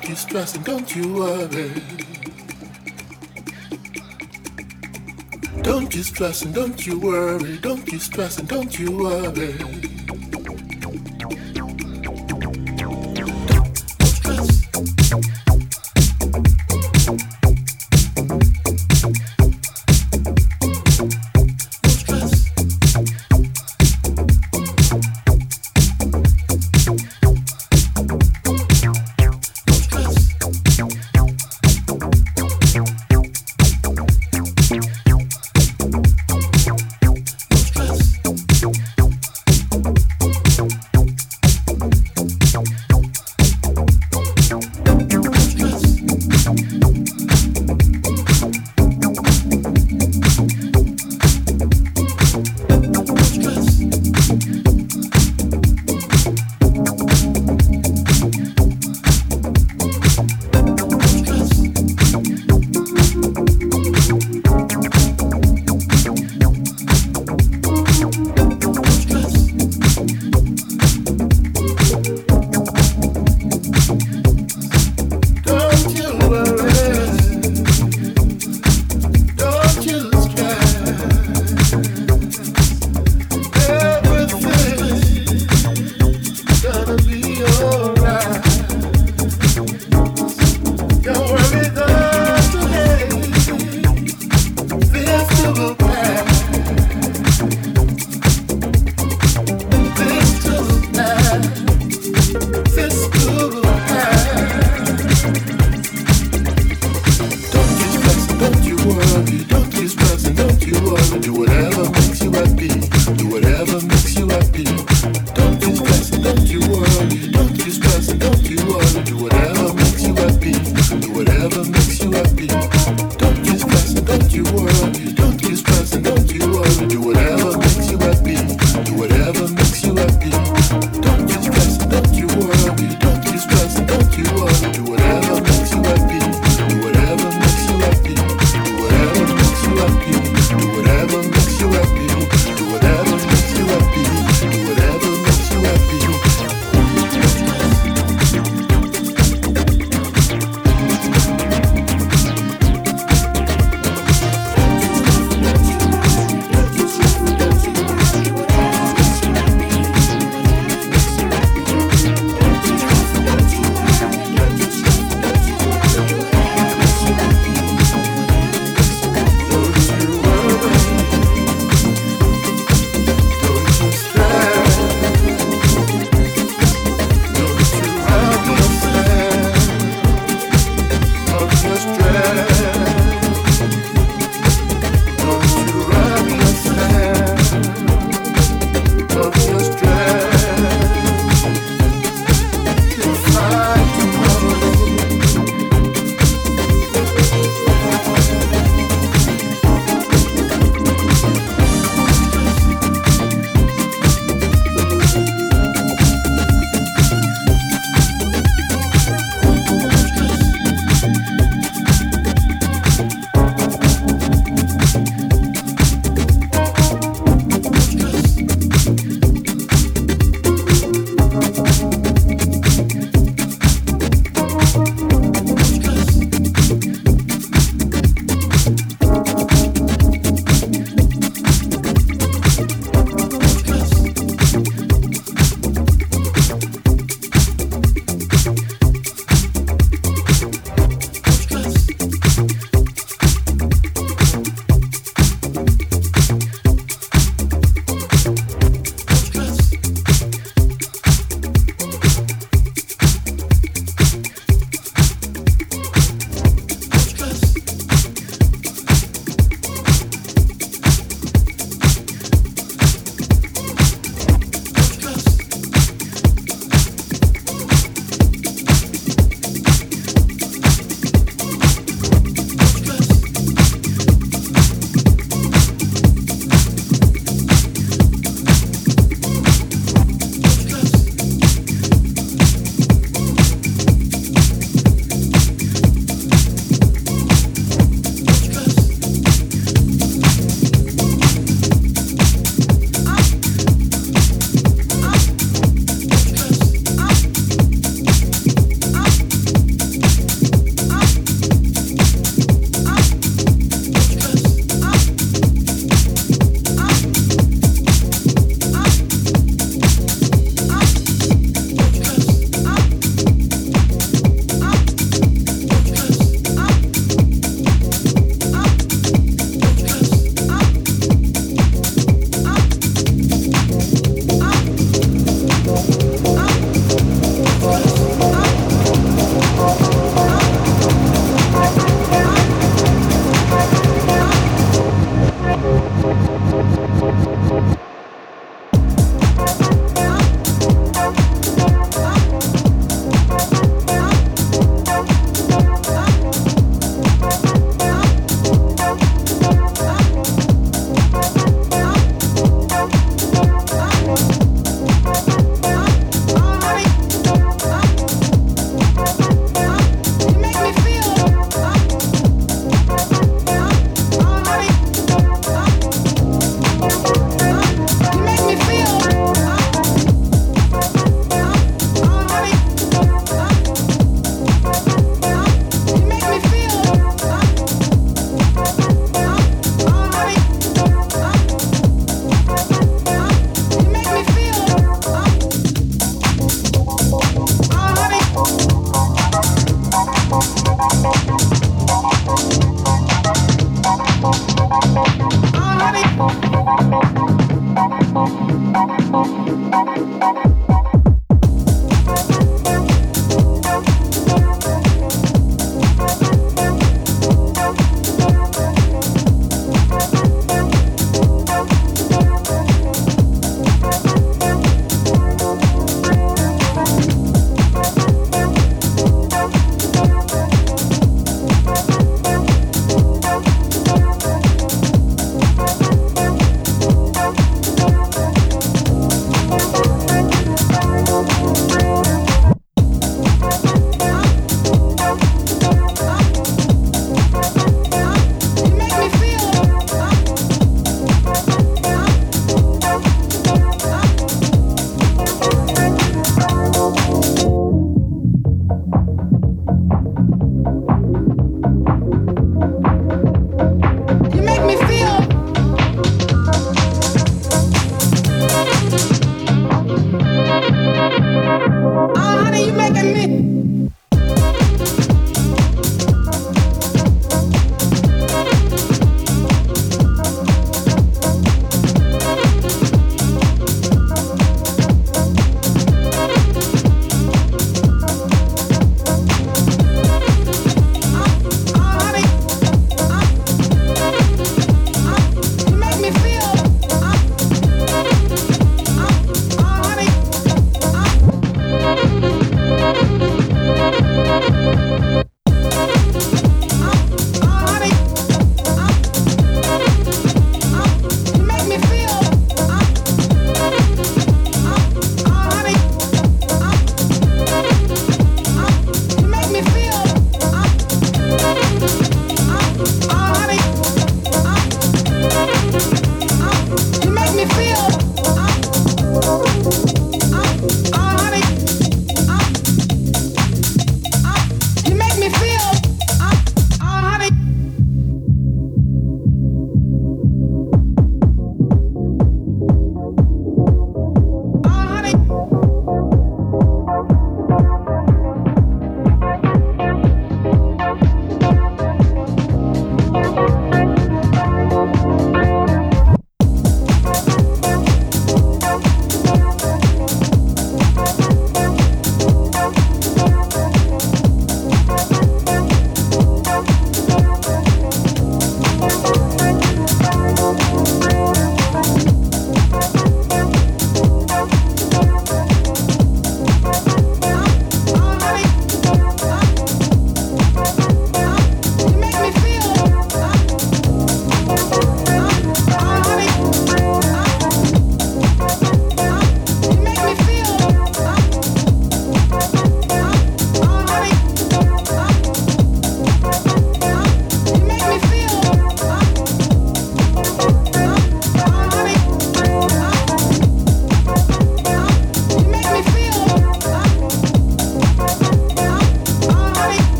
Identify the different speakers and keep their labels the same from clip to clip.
Speaker 1: stressing, don't you worry. Don't you stress and don't you worry. Don't you stress and don't you worry.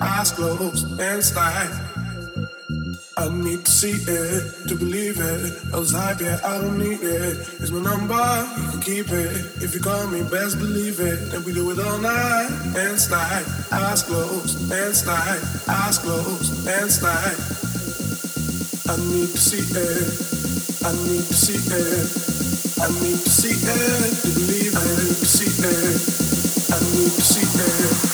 Speaker 2: Eyes closed slide. I need to see it to believe it. I get, I don't need it. It's my number, you can keep it. If you call me, best believe it. Then we do it all night slide. Eyes closed slide. Eyes closed slide. I need to see it. I need to see it. I need to see it to believe it. I need to see it. I need to see it.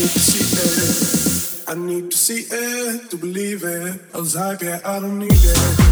Speaker 2: I need to see it. I need to see it to believe it. I get, I don't need it.